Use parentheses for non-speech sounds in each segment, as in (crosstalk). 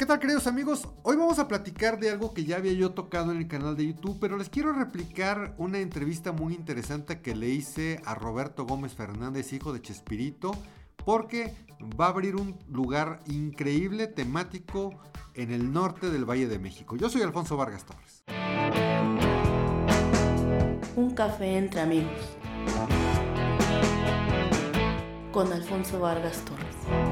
¿Qué tal queridos amigos? Hoy vamos a platicar de algo que ya había yo tocado en el canal de YouTube, pero les quiero replicar una entrevista muy interesante que le hice a Roberto Gómez Fernández, hijo de Chespirito, porque va a abrir un lugar increíble temático en el norte del Valle de México. Yo soy Alfonso Vargas Torres. Un café entre amigos. Con Alfonso Vargas Torres.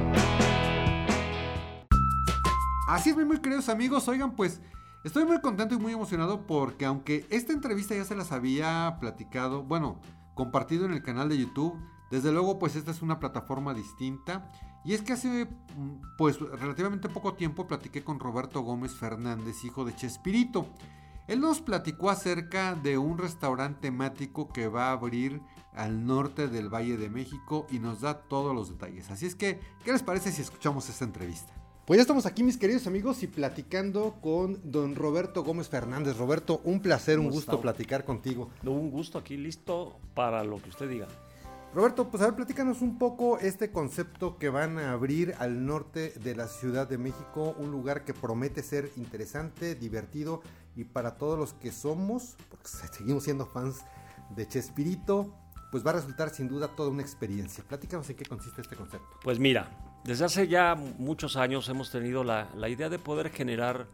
Así es, muy queridos amigos. Oigan, pues estoy muy contento y muy emocionado porque aunque esta entrevista ya se las había platicado, bueno, compartido en el canal de YouTube, desde luego pues esta es una plataforma distinta. Y es que hace pues relativamente poco tiempo platiqué con Roberto Gómez Fernández, hijo de Chespirito. Él nos platicó acerca de un restaurante temático que va a abrir al norte del Valle de México y nos da todos los detalles. Así es que, ¿qué les parece si escuchamos esta entrevista? Pues ya estamos aquí, mis queridos amigos, y platicando con don Roberto Gómez Fernández. Roberto, un placer, un gusto platicar contigo. Un gusto aquí, listo para lo que usted diga. Roberto, pues a ver, platícanos un poco este concepto que van a abrir al norte de la Ciudad de México, un lugar que promete ser interesante, divertido y para todos los que somos, porque (laughs) seguimos siendo fans de Chespirito, pues va a resultar sin duda toda una experiencia. Platícanos en qué consiste este concepto. Pues mira, desde hace ya muchos años hemos tenido la, la idea de poder generar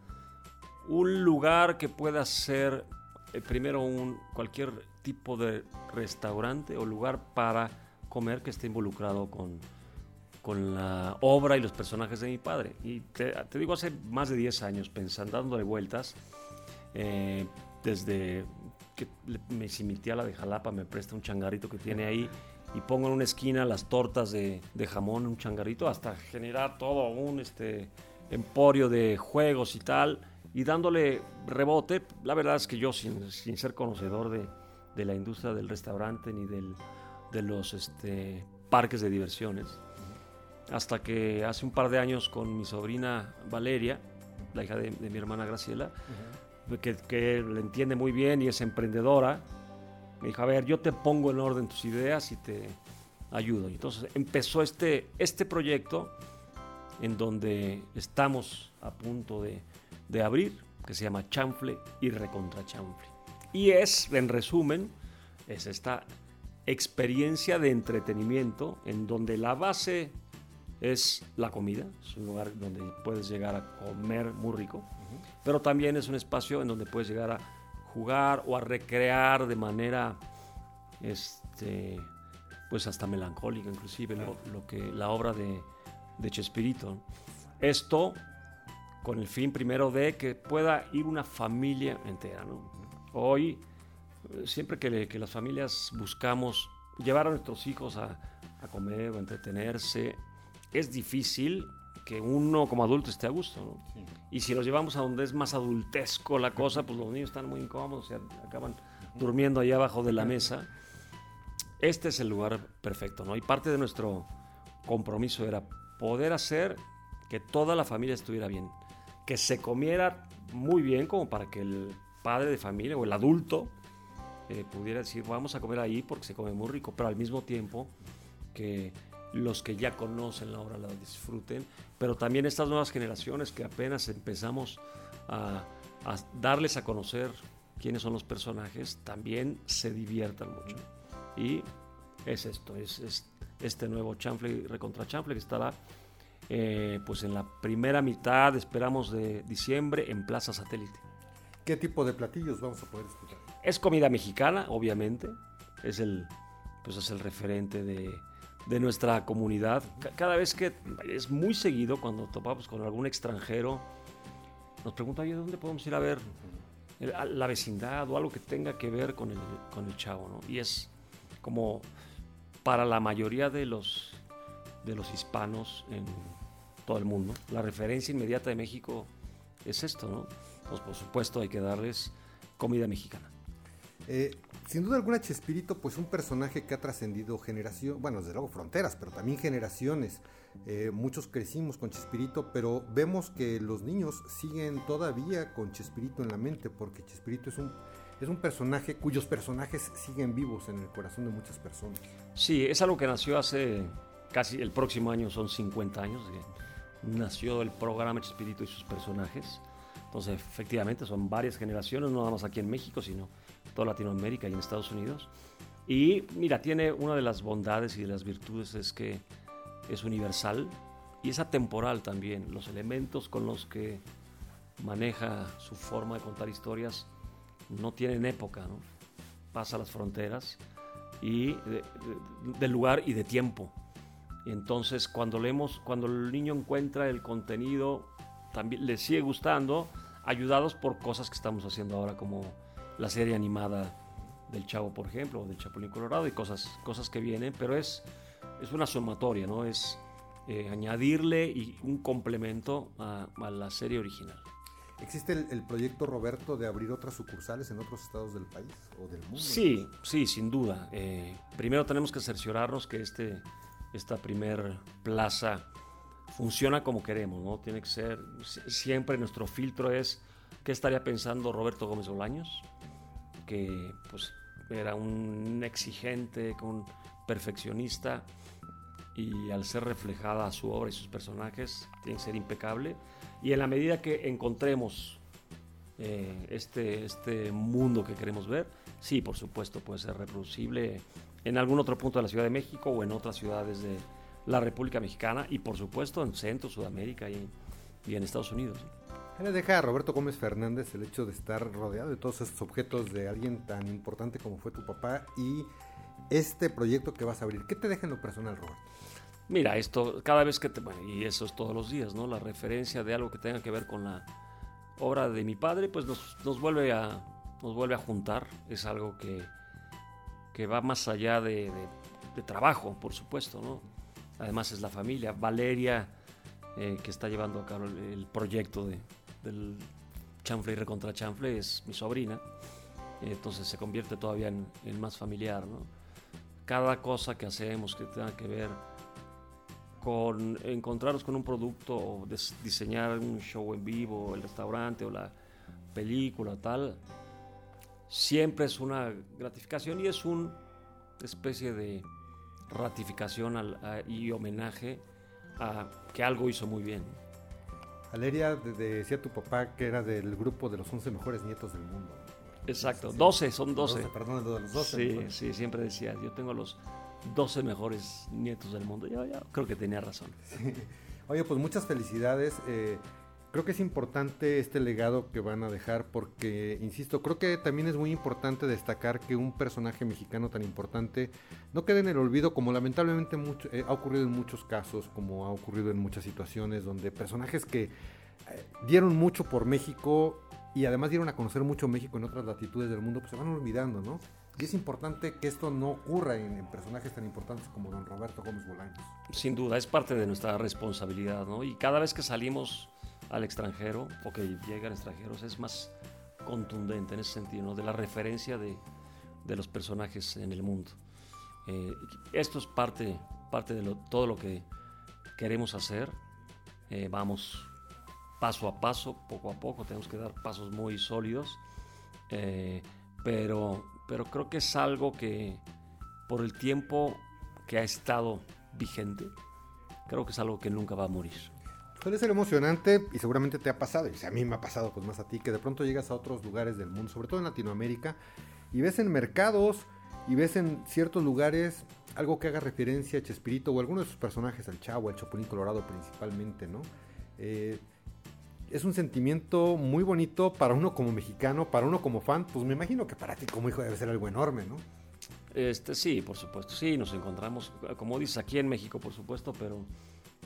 un lugar que pueda ser eh, primero un cualquier tipo de restaurante o lugar para comer que esté involucrado con, con la obra y los personajes de mi padre. Y te, digo, hace más de 10 años pensando, dándole vueltas, eh, desde que me, si mi la de Jalapa me presta un changarito que tiene ahí y pongo en una esquina las tortas de, de jamón, un changarito, hasta generar todo un este, emporio de juegos y tal y dándole rebote. La verdad es que yo, sin, sin ser conocedor de, de, la industria del restaurante ni del, de los este, parques de diversiones, hasta que hace un par de años con mi sobrina Valeria, la hija de, de mi hermana Graciela, que, que, le entiende muy bien y es emprendedora, me dijo, a ver, yo te pongo en orden tus ideas y te ayudo. Y entonces empezó este, este proyecto en donde estamos a punto de de abrir, que se llama Chanfle y Recontra Chanfle. Y es, en resumen, es esta experiencia de entretenimiento en donde la base es la comida, es un lugar donde puedes llegar a comer muy rico, pero también es un espacio en donde puedes llegar a jugar o a recrear de manera este pues hasta melancólica inclusive lo, que la obra de, de Chespirito. Esto con el fin primero de que pueda ir una familia entera. Hoy, siempre que, las familias buscamos llevar a nuestros hijos a, comer o entretenerse, es difícil que uno como adulto esté a gusto. Y si los llevamos a donde es más adultesco la cosa, pues los niños están muy incómodos, se acaban durmiendo ahí abajo de la mesa. Este es el lugar perfecto, ¿no? Y parte de nuestro compromiso era poder hacer que toda la familia estuviera bien que se comiera muy bien como para que el padre de familia o el adulto eh, pudiera decir vamos a comer ahí porque se come muy rico, pero al mismo tiempo que los que ya conocen la obra la disfruten, pero también estas nuevas generaciones que apenas empezamos a, darles a conocer quiénes son los personajes, también se diviertan mucho. Y es esto, es, este nuevo chanfle recontra chanfle que estará eh, pues en la primera mitad, esperamos de diciembre, en Plaza Satélite. ¿Qué tipo de platillos vamos a poder escuchar? Es comida mexicana, obviamente. Es el, pues es el referente de, de nuestra comunidad. Cada vez que es muy seguido cuando topamos con algún extranjero, nos pregunta, oye, ¿dónde podemos ir a ver la vecindad o algo que tenga que ver con el, con el chavo? ¿no? Y es como para la mayoría de los de los hispanos en todo el mundo. La referencia inmediata de México es esto, ¿no? Pues por supuesto hay que darles comida mexicana. Eh, sin duda alguna Chespirito, pues un personaje que ha trascendido generación, bueno, desde luego fronteras, pero también generaciones. Eh, muchos crecimos con Chespirito, pero vemos que los niños siguen todavía con Chespirito en la mente, porque Chespirito es un, es un personaje cuyos personajes siguen vivos en el corazón de muchas personas. Sí, es algo que nació hace casi el próximo año son 50 años nació el programa Chespirito y sus personajes. Entonces, efectivamente, son varias generaciones, no nada más aquí en México, sino toda Latinoamérica y en Estados Unidos. Y mira, tiene una de las bondades y de las virtudes es que es universal y es atemporal también. Los elementos con los que maneja su forma de contar historias no tienen época, ¿no? pasa las fronteras y de, de, lugar y de tiempo. Y entonces cuando leemos, cuando el niño encuentra el contenido, también le sigue gustando, ayudados por cosas que estamos haciendo ahora como la serie animada del Chavo, por ejemplo, o del Chapulín Colorado y cosas, cosas que vienen, pero es, es una sumatoria, ¿no? Es eh, añadirle y un complemento a, a la serie original. ¿Existe el, el, proyecto, Roberto, de abrir otras sucursales en otros estados del país o del mundo? Sí, sí, sin duda. Eh, primero tenemos que cerciorarnos que este, esta primer plaza funciona como queremos, ¿no? Tiene que ser, siempre nuestro filtro es, ¿qué estaría pensando Roberto Gómez Bolaños? Que pues era un exigente, un perfeccionista y al ser reflejada su obra y sus personajes tiene que ser impecable y en la medida que encontremos eh, este, este mundo que queremos ver, sí, por supuesto, puede ser reproducible en algún otro punto de la Ciudad de México o en otras ciudades de la República Mexicana y por supuesto en Centro, Sudamérica y, y en Estados Unidos. ¿Qué le deja a Roberto Gómez Fernández el hecho de estar rodeado de todos estos objetos de alguien tan importante como fue tu papá y este proyecto que vas a abrir? ¿Qué te deja en lo personal, Roberto? Mira, esto cada vez que te... Y eso es todos los días, ¿no? La referencia de algo que tenga que ver con la obra de mi padre, pues nos, nos vuelve, a, nos vuelve a juntar. Es algo que, que va más allá de, trabajo, por supuesto, ¿no? Además es la familia. Valeria, eh, que está llevando a cabo el proyecto de, del chanfle y contra chanfle, es mi sobrina. Entonces se convierte todavía en, en más familiar, ¿no? Cada cosa que hacemos que tenga que ver con encontrarnos con un producto o diseñar un show en vivo, el restaurante o la película, tal, siempre es una gratificación y es una especie de ratificación al, a, y homenaje a que algo hizo muy bien. Valeria, de, de, decía tu papá que era del grupo de los 11 mejores nietos del mundo. Exacto, 12, son 12. 12 perdón, de los 12. Sí, mejores. sí, siempre decía, yo tengo los 12 mejores nietos del mundo. Yo, yo creo que tenía razón. Sí. Oye, pues muchas felicidades. Eh, creo que es importante este legado que van a dejar porque, insisto, creo que también es muy importante destacar que un personaje mexicano tan importante no quede en el olvido como lamentablemente eh, ha ocurrido en muchos casos, como ha ocurrido en muchas situaciones donde personajes que eh, dieron mucho por México y además dieron a conocer mucho México en otras latitudes del mundo, pues se van olvidando, ¿no? Y es importante que esto no ocurra en, en, personajes tan importantes como don Roberto Gómez Bolaños. Sin duda, es parte de nuestra responsabilidad, ¿no? Y cada vez que salimos al extranjero o que llegan extranjeros es más contundente en ese sentido, ¿no? De la referencia de, de los personajes en el mundo. Eh, esto es parte, parte de todo lo que queremos hacer. Eh, vamos paso a paso, poco a poco, tenemos que dar pasos muy sólidos. Eh, pero pero creo que es algo que por el tiempo que ha estado vigente, creo que es algo que nunca va a morir. Suele ser emocionante y seguramente te ha pasado, y a mí me ha pasado pues más a ti, que de pronto llegas a otros lugares del mundo, sobre todo en Latinoamérica, y ves en mercados y ves en ciertos lugares algo que haga referencia a Chespirito o alguno de sus personajes, al Chavo, al Chapulín Colorado principalmente, ¿no? Eh, es un sentimiento muy bonito para uno como mexicano, para uno como fan, pues me imagino que para ti como hijo debe ser algo enorme, ¿no? Este, sí, por supuesto, sí, nos encontramos, como dices, aquí en México, por supuesto, pero,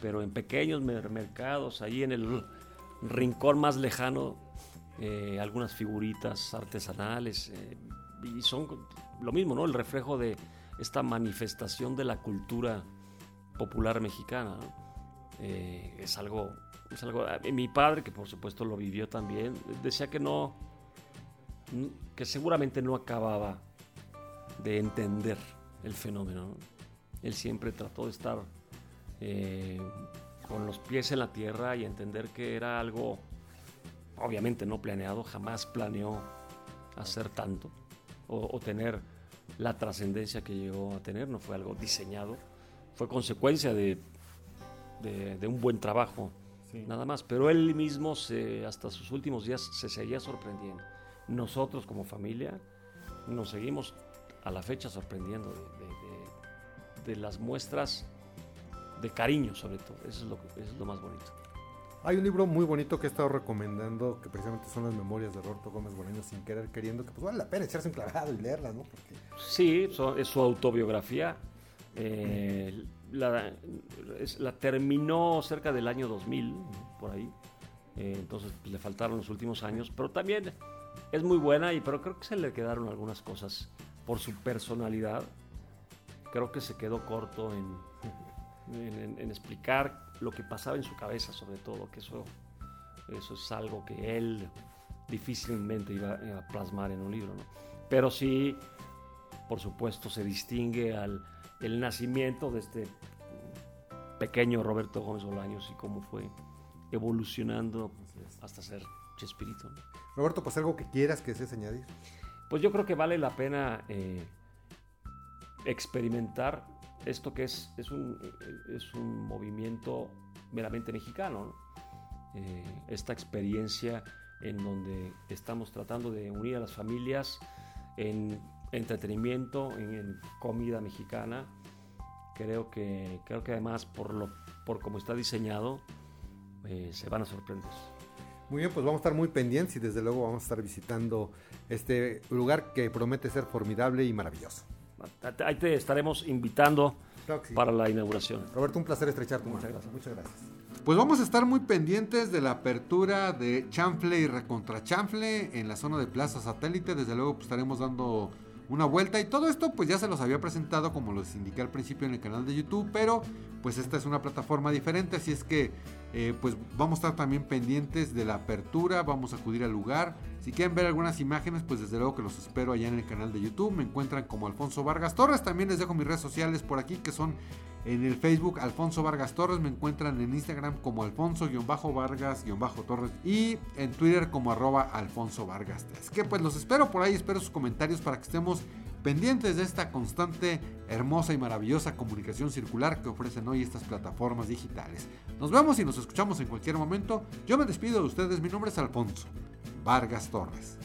pero en pequeños mercados, ahí en el rincón más lejano, eh, algunas figuritas artesanales, eh, y son lo mismo, ¿no? El reflejo de esta manifestación de la cultura popular mexicana, ¿no? eh, es algo es algo, mi padre, que por supuesto lo vivió también, decía que no, que seguramente no acababa de entender el fenómeno. ¿no? Él siempre trató de estar eh, con los pies en la tierra y entender que era algo, obviamente no planeado, jamás planeó hacer tanto o, o tener la trascendencia que llegó a tener, no fue algo diseñado, fue consecuencia de, de, de un buen trabajo Sí. nada más. Pero él mismo, se, hasta sus últimos días, se seguía sorprendiendo. Nosotros como familia nos seguimos a la fecha sorprendiendo de, de- las muestras de cariño, sobre todo. Eso es, lo, eso es lo más bonito. Hay un libro muy bonito que he estado recomendando, que precisamente son las memorias de Roberto Gómez Bolaños sin querer queriendo, que pues vale la pena echarse un clavado y leerlas, ¿no? Porque Sí, so- es su autobiografía. Eh, la, es- la terminó cerca del año 2000, por ahí. Eh, entonces pues, le faltaron los últimos años, pero también es muy buena, y, pero creo que se le quedaron algunas cosas por su personalidad. Creo que se quedó corto en, en- en- en explicar lo que pasaba en su cabeza, sobre todo, que eso, eso es algo que él difícilmente iba, a plasmar en un libro. ¿no? Pero sí, por supuesto, se distingue al el nacimiento de este pequeño Roberto Gómez Bolaños y cómo fue evolucionando hasta ser Chespirito. ¿no? Roberto, pues algo que quieras que desees añadir. Pues yo creo que vale la pena eh, experimentar esto que es, es, un, es un movimiento meramente mexicano. ¿no? Eh, esta experiencia en donde estamos tratando de unir a las familias en entretenimiento, en, en comida mexicana. Creo que, creo que además por, lo, por cómo está diseñado eh, se van a sorprender. Muy bien, pues vamos a estar muy pendientes y desde luego vamos a estar visitando este lugar que promete ser formidable y maravilloso. Ahí te estaremos invitando Claro que sí. para la inauguración. Roberto, un placer estrechar tu mano. Muchas gracias. Muchas gracias. Pues vamos a estar muy pendientes de la apertura de Chanfle y Recontra Chanfle en la zona de Plaza Satélite. Desde luego pues, estaremos dando una vuelta y todo esto pues ya se los había presentado como los indiqué al principio en el canal de YouTube, pero pues esta es una plataforma diferente, así es que eh, pues vamos a estar también pendientes de la apertura, vamos a acudir al lugar. Si quieren ver algunas imágenes, pues desde luego que los espero allá en el canal de YouTube. Me encuentran como Alfonso Vargas Torres. También les dejo mis redes sociales por aquí que son en el Facebook Alfonso Vargas Torres. Me encuentran en Instagram como Alfonso-Vargas-Torres y en Twitter como arroba Alfonso Vargas. Que pues los espero por ahí, espero sus comentarios para que estemos pendientes de esta constante, hermosa y maravillosa comunicación circular que ofrecen hoy estas plataformas digitales. Nos vemos y nos escuchamos en cualquier momento. Yo me despido de ustedes, mi nombre es Alfonso Vargas Torres.